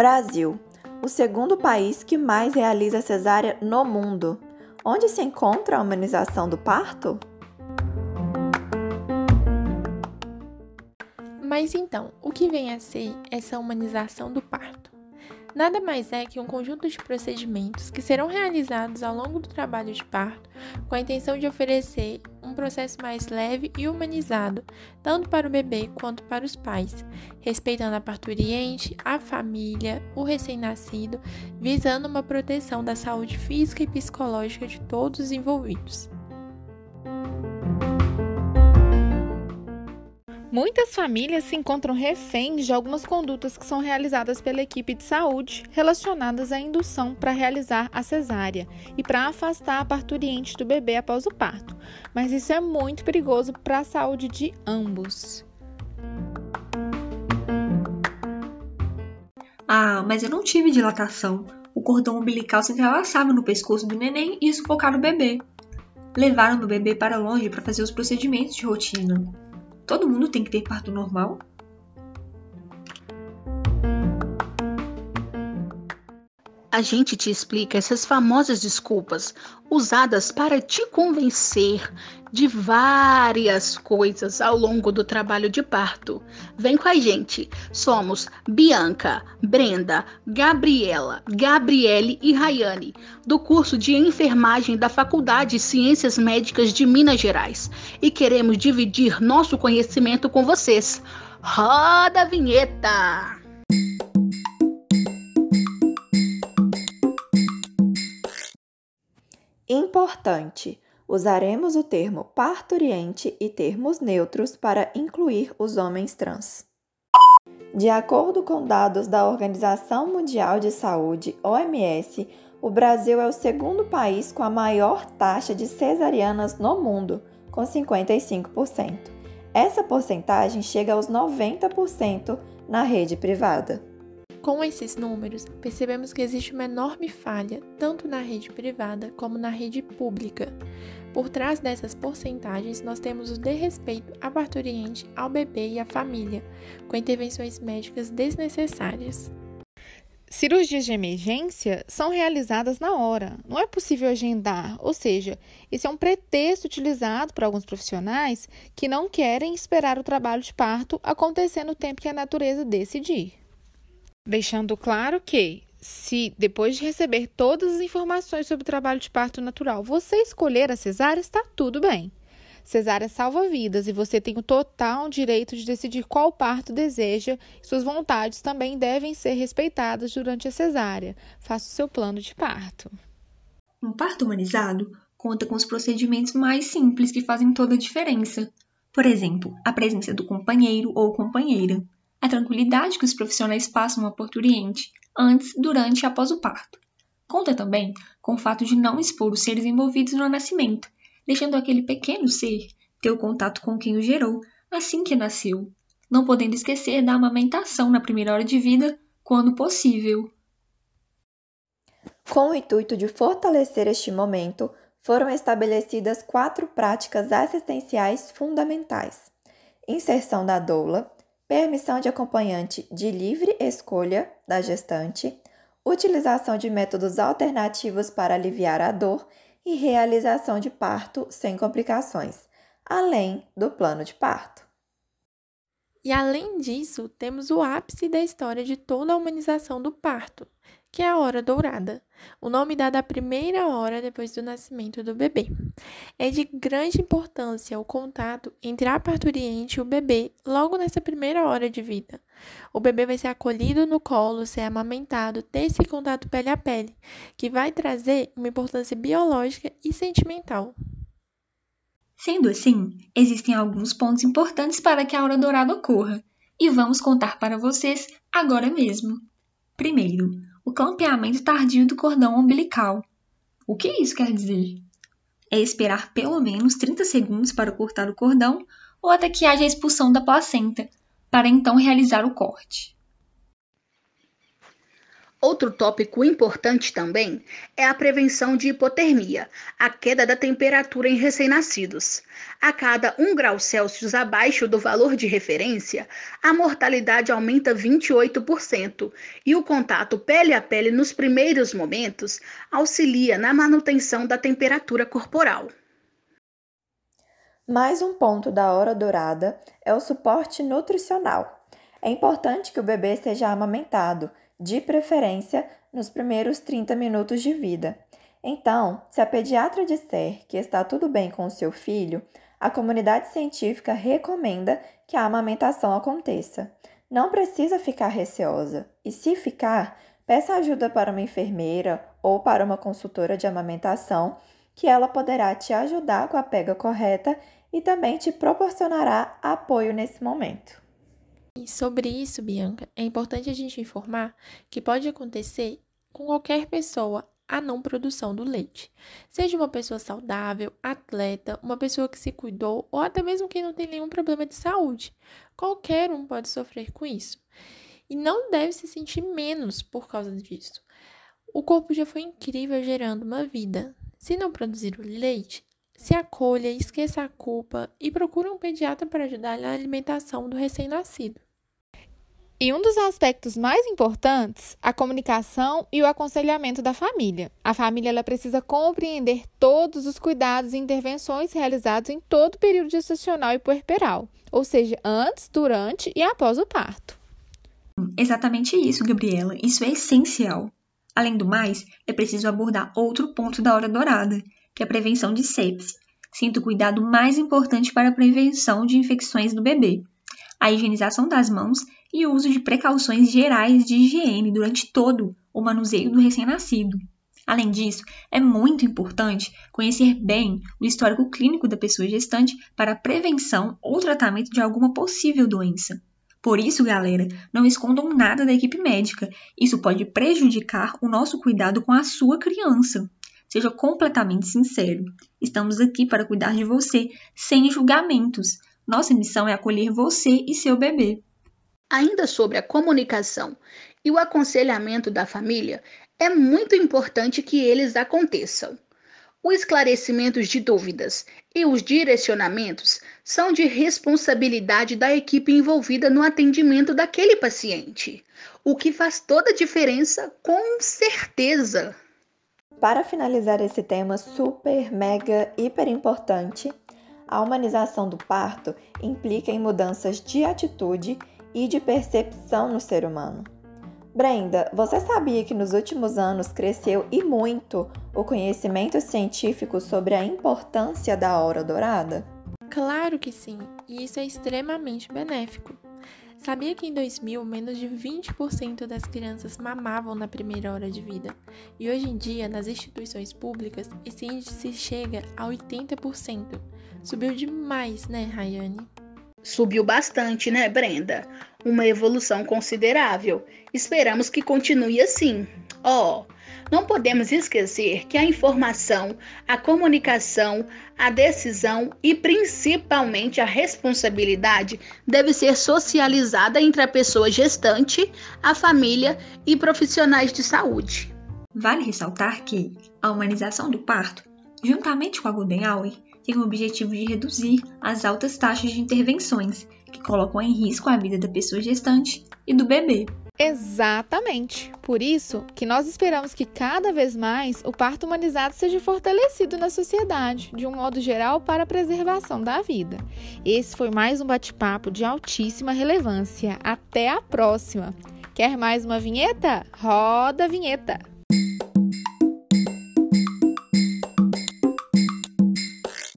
Brasil, o segundo país que mais realiza cesárea no mundo. Onde se encontra a humanização do parto? Mas então, o que vem a ser essa humanização do parto? Nada mais é que um conjunto de procedimentos que serão realizados ao longo do trabalho de parto com a intenção de oferecer um processo mais leve e humanizado, tanto para o bebê quanto para os pais, respeitando a parturiente, a família, o recém-nascido, visando uma proteção da saúde física e psicológica de todos os envolvidos. Muitas famílias se encontram reféns de algumas condutas que são realizadas pela equipe de saúde relacionadas à indução para realizar a cesárea e para afastar a parturiente do bebê após o parto. Mas isso é muito perigoso para a saúde de ambos. Ah, mas eu não tive dilatação. O cordão umbilical se entrelaçava no pescoço do neném e sufocaram o bebê. Levaram o bebê para longe para fazer os procedimentos de rotina. Todo mundo tem que ter parto normal? A gente te explica essas famosas desculpas usadas para te convencer de várias coisas ao longo do trabalho de parto. Vem com a gente. Somos Bianca, Brenda, Gabriela, Gabriele e Rayane, do curso de enfermagem da Faculdade de Ciências Médicas de Minas Gerais, e queremos dividir nosso conhecimento com vocês. Roda a vinheta! Importante: usaremos o termo parturiente e termos neutros para incluir os homens trans. De acordo com dados da Organização Mundial de Saúde, OMS, o Brasil é o segundo país com a maior taxa de cesarianas no mundo, com 55%. Essa porcentagem chega aos 90% na rede privada. Com esses números, percebemos que existe uma enorme falha, tanto na rede privada como na rede pública. Por trás dessas porcentagens, nós temos o desrespeito à parturiente, ao bebê e à família, com intervenções médicas desnecessárias. Cirurgias de emergência são realizadas na hora, não é possível agendar, ou seja, esse é um pretexto utilizado por alguns profissionais que não querem esperar o trabalho de parto acontecer no tempo que a natureza decidir. Deixando claro que, se depois de receber todas as informações sobre o trabalho de parto natural, você escolher a cesárea, está tudo bem. Cesárea salva vidas e você tem o total direito de decidir qual parto deseja suas vontades também devem ser respeitadas durante a cesárea. Faça o seu plano de parto. Um parto humanizado conta com os procedimentos mais simples que fazem toda a diferença. Por exemplo, a presença do companheiro ou companheira a tranquilidade que os profissionais passam ao parturiente antes, durante e após o parto. Conta também com o fato de não expor os seres envolvidos no nascimento, deixando aquele pequeno ser ter o contato com quem o gerou assim que nasceu, não podendo esquecer da amamentação na primeira hora de vida, quando possível. Com o intuito de fortalecer este momento, foram estabelecidas quatro práticas assistenciais fundamentais: inserção da doula, permissão de acompanhante de livre escolha da gestante, utilização de métodos alternativos para aliviar a dor. E realização de parto sem complicações, além do plano de parto. E além disso, temos o ápice da história de toda a humanização do parto, que é a hora dourada, o nome dado à primeira hora depois do nascimento do bebê. É de grande importância o contato entre a parturiente e o bebê logo nessa primeira hora de vida. O bebê vai ser acolhido no colo, ser amamentado, ter esse contato pele a pele, que vai trazer uma importância biológica e sentimental. Sendo assim, existem alguns pontos importantes para que a hora dourada ocorra, e vamos contar para vocês agora mesmo. Primeiro, o clampeamento tardio do cordão umbilical. O que isso quer dizer? É esperar pelo menos 30 segundos para cortar o cordão ou até que haja a expulsão da placenta, para então realizar o corte. Outro tópico importante também é a prevenção de hipotermia, a queda da temperatura em recém-nascidos. A cada 1 grau Celsius abaixo do valor de referência, a mortalidade aumenta 28% e o contato pele a pele nos primeiros momentos auxilia na manutenção da temperatura corporal. Mais um ponto da hora dourada é o suporte nutricional. É importante que o bebê seja amamentado de preferência nos primeiros 30 minutos de vida. Então, se a pediatra disser que está tudo bem com o seu filho, a comunidade científica recomenda que a amamentação aconteça. Não precisa ficar receosa, e se ficar, peça ajuda para uma enfermeira ou para uma consultora de amamentação, que ela poderá te ajudar com a pega correta e também te proporcionará apoio nesse momento. E sobre isso, Bianca, é importante a gente informar que pode acontecer com qualquer pessoa a não produção do leite. Seja uma pessoa saudável, atleta, uma pessoa que se cuidou ou até mesmo quem não tem nenhum problema de saúde. Qualquer um pode sofrer com isso. E não deve se sentir menos por causa disso. O corpo já foi incrível gerando uma vida. Se não produzir o leite, se acolha, esqueça a culpa e procure um pediatra para ajudar na alimentação do recém-nascido. E um dos aspectos mais importantes, a comunicação e o aconselhamento da família. A família ela precisa compreender todos os cuidados e intervenções realizados em todo o período gestacional e puerperal, ou seja, antes, durante e após o parto. Exatamente isso, Gabriela. Isso é essencial. Além do mais, é preciso abordar outro ponto da hora dourada, que é a prevenção de sepse. Sinto o cuidado mais importante para a prevenção de infecções do bebê, a higienização das mãos e o uso de precauções gerais de higiene durante todo o manuseio do recém-nascido. Além disso, é muito importante conhecer bem o histórico clínico da pessoa gestante para a prevenção ou tratamento de alguma possível doença. Por isso, galera, não escondam nada da equipe médica. Isso pode prejudicar o nosso cuidado com a sua criança. Seja completamente sincero. Estamos aqui para cuidar de você, sem julgamentos. Nossa missão é acolher você e seu bebê. Ainda sobre a comunicação e o aconselhamento da família, é muito importante que eles aconteçam. Os esclarecimentos de dúvidas e os direcionamentos são de responsabilidade da equipe envolvida no atendimento daquele paciente, o que faz toda a diferença com certeza. Para finalizar esse tema super, mega, hiper importante, a humanização do parto implica em mudanças de atitude e de percepção no ser humano. Brenda, você sabia que nos últimos anos cresceu e muito o conhecimento científico sobre a importância da hora dourada? Claro que sim, e isso é extremamente benéfico. Sabia que em 2000 menos de 20% das crianças mamavam na primeira hora de vida? E hoje em dia, nas instituições públicas, esse índice chega a 80%. Subiu demais, né, Rayane? Subiu bastante, né, Brenda? Uma evolução considerável. Esperamos que continue assim. Ó, oh, não podemos esquecer que a informação, a comunicação, a decisão e principalmente a responsabilidade deve ser socializada entre a pessoa gestante, a família e profissionais de saúde. Vale ressaltar que a humanização do parto, juntamente com a Golden Hour, tem o objetivo de reduzir as altas taxas de intervenções que colocam em risco a vida da pessoa gestante e do bebê. Exatamente. Por isso que nós esperamos que cada vez mais o parto humanizado seja fortalecido na sociedade, de um modo geral, para a preservação da vida. Esse foi mais um bate-papo de altíssima relevância. Até a próxima. Quer mais uma vinheta? Roda a vinheta!